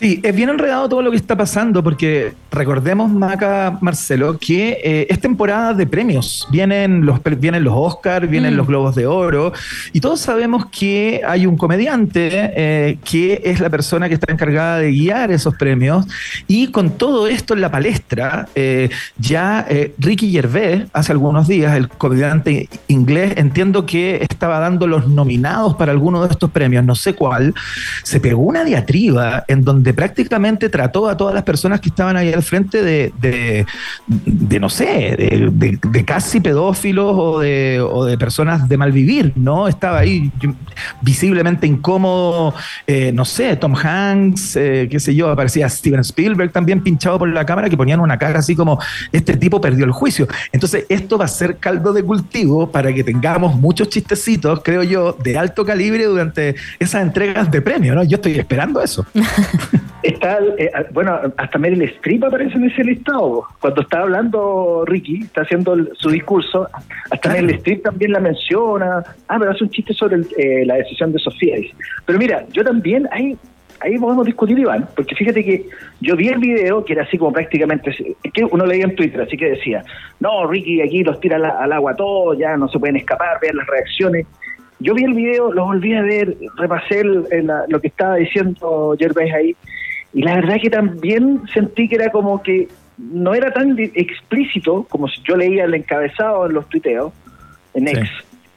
Sí, es bien enredado todo lo que está pasando porque recordemos, Maca, Marcelo, que eh, es temporada de premios. Vienen los, vienen los Oscars, vienen Mm. los Globos de Oro y todos sabemos que hay un comediante eh, que es la persona que está encargada de guiar esos premios y con todo esto en la palestra, eh, ya Ricky Gervais, hace algunos días, el comediante inglés, entiendo que estaba dando los nominados para alguno de estos premios, no sé cuál, se pegó una diatriba en donde prácticamente trató a todas las personas que estaban ahí al frente de, no sé, de, casi pedófilos o de, o de personas de mal vivir, ¿no? Estaba ahí visiblemente incómodo, eh, no sé, Tom Hanks, eh, qué sé yo, aparecía Steven Spielberg también pinchado por la cámara que ponían una cara así como, este tipo perdió el juicio. Entonces, esto va a ser caldo de cultivo para que tengamos muchos chistecitos, creo yo, de alto calibre durante esas entregas de premio, ¿no? Yo estoy esperando eso. Está, eh, bueno, hasta Meryl Streep aparece en ese listado. Cuando está hablando Ricky, está haciendo el- su discurso, hasta Meryl Streep también la menciona. Ah, pero hace un chiste sobre el, eh, la decisión de Sofía. Pero mira, yo también, ahí, ahí podemos discutir, Iván, porque fíjate que yo vi el video que era así como prácticamente, es que uno leía en Twitter, así que decía, no, Ricky aquí los tira al, al agua todo, ya no se pueden escapar, vean las reacciones. Yo vi el video, lo volví a ver, repasé el- el- la- lo que estaba diciendo Gervais ahí, y la verdad que también sentí que era como que no era tan explícito como si yo leía el encabezado en los tuiteos, en Sí. X.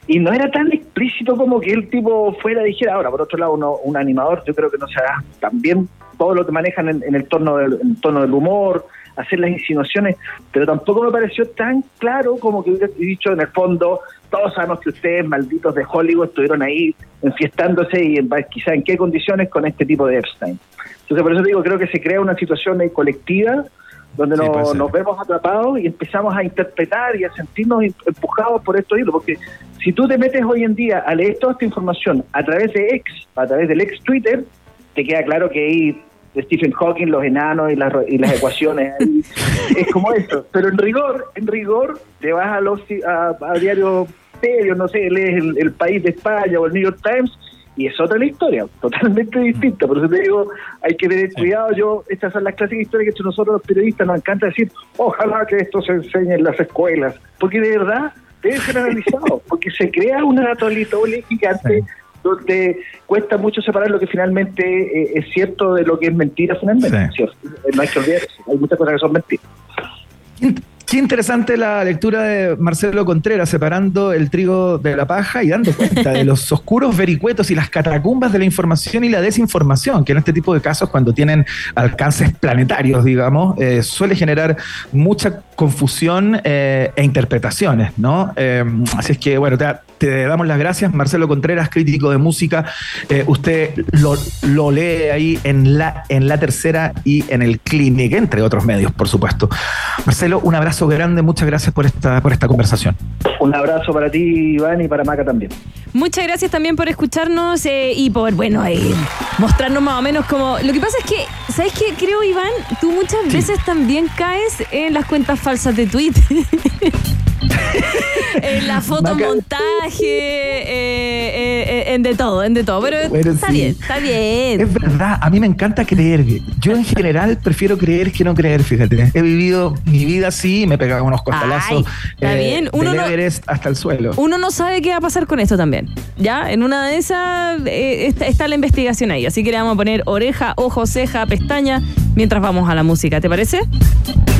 Y no era tan explícito como que el tipo fuera y dijera, ahora, por otro lado, uno, un animador, yo creo que no será también todo lo que manejan en, en el tono del, en del humor, hacer las insinuaciones, pero tampoco me pareció tan claro como que hubiera dicho en el fondo, todos sabemos que ustedes, malditos de Hollywood, estuvieron ahí enfiestándose y en, quizá en qué condiciones con este tipo de Epstein. Entonces, por eso digo, creo que se crea una situación colectiva donde Sí, nos- vemos atrapados y empezamos a interpretar y a sentirnos em- empujados por estos hilos. Porque si tú te metes hoy en día a leer toda esta información a través de X, a través del ex Twitter, te queda claro que ahí Stephen Hawking, los enanos y las, y las ecuaciones, es como eso. Pero en rigor, en rigor, te vas a los a, a diarios serios, no sé, lees el, el País de España o el New York Times y es otra la historia, totalmente distinta. Por eso te digo, hay que tener cuidado. Yo, estas son las clásicas historias que nosotros los periodistas nos encanta decir, ojalá que esto se enseñe en las escuelas, porque de verdad debe ser analizado, porque se crea una naturalidad gigante donde cuesta mucho separar lo que finalmente eh, es cierto de lo que es mentira finalmente. Sí. ¿cierto? No hay que olvidarse, hay muchas cosas que son mentiras. Qué interesante la lectura de Marcelo Contreras, separando el trigo de la paja y dando cuenta de los oscuros vericuetos y las catacumbas de la información y la desinformación, que en este tipo de casos, cuando tienen alcances planetarios, digamos, eh, suele generar mucha confusión eh, e interpretaciones, ¿no? Eh, así es que, bueno, te, damos las gracias, Marcelo Contreras, crítico de música. Usted lo, lo lee ahí en la, en la tercera y en el Clinic, entre otros medios, por supuesto. Marcelo, un abrazo grande, muchas gracias por esta, por esta conversación. Un abrazo para ti, Iván, y para Maca también. Muchas gracias también por escucharnos eh, y por, bueno, eh, mostrarnos más o menos como... Lo que pasa es que, ¿sabes qué? Creo, Iván, tú muchas veces también caes en las cuentas falsas de Twitter. en la fotomontaje, eh, eh, eh, en de todo, en de todo. Pero Bueno, está sí. bien, está bien. Es verdad, a mí me encanta creer. Yo en general prefiero creer que no creer, fíjate. He vivido mi vida así, me he pegado unos costalazos está bien. Uno del no- Everest hasta el suelo. Uno no sabe qué va a pasar con esto también. ¿Ya? En una de esas eh, está, está la investigación ahí. Así que le vamos a poner oreja, ojo, ceja, pestaña mientras vamos a la música. ¿Te parece?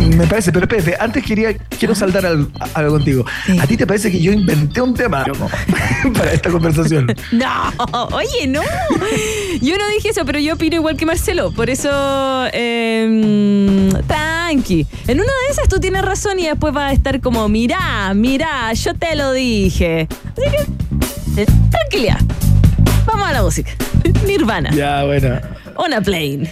Me parece, pero espérate, antes quería, quiero saltar al- algo contigo. ¿A ti te parece que yo inventé un tema para esta conversación? No, oye, no. Yo no dije eso, pero yo opino igual que Marcelo. Por eso, eh, tranqui. En una de esas tú tienes razón y después vas a estar como, mirá, mirá, yo te lo dije. Así que, eh, tranquilidad. Vamos a la música. Nirvana. Ya, bueno. On a plane.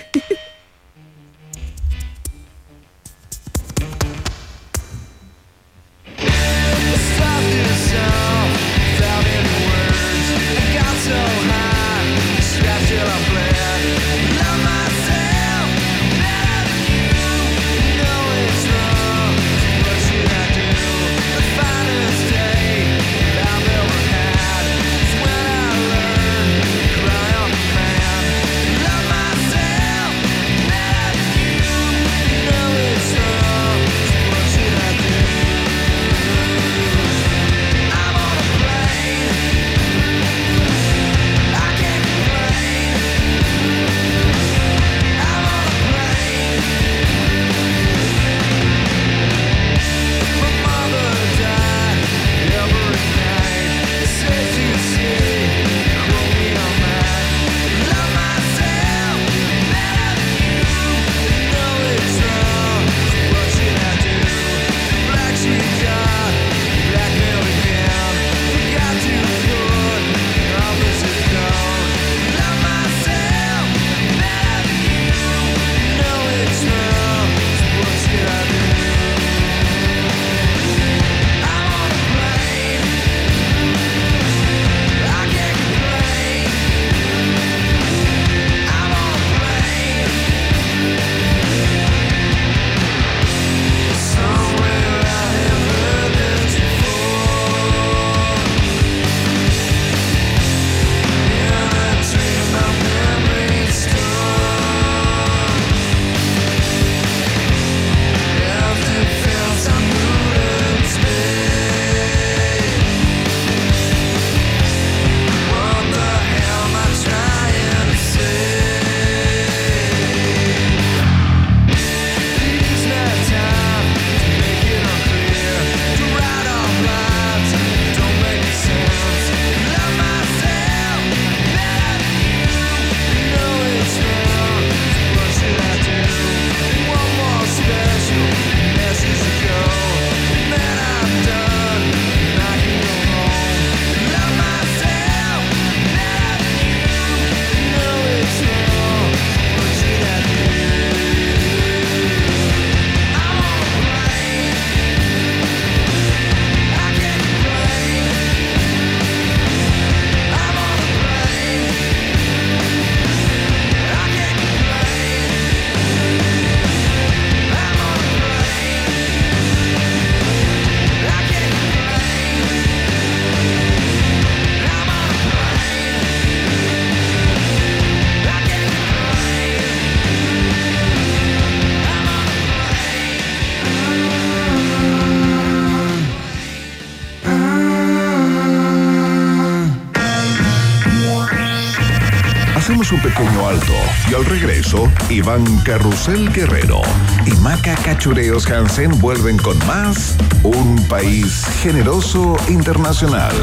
Pequeño alto y al regreso, Iván Carrusel Guerrero y Maca Cachureos Hansen vuelven con más Un País Generoso Internacional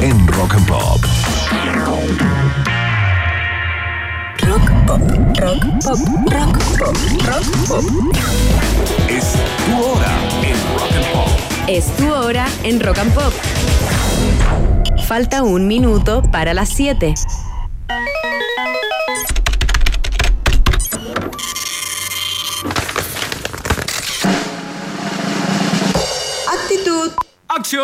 en Rock and Pop. Rock pop, rock pop, rock pop, rock pop. Es tu hora en Rock and Pop. Es tu hora en Rock and Pop. Falta un minuto para las 7.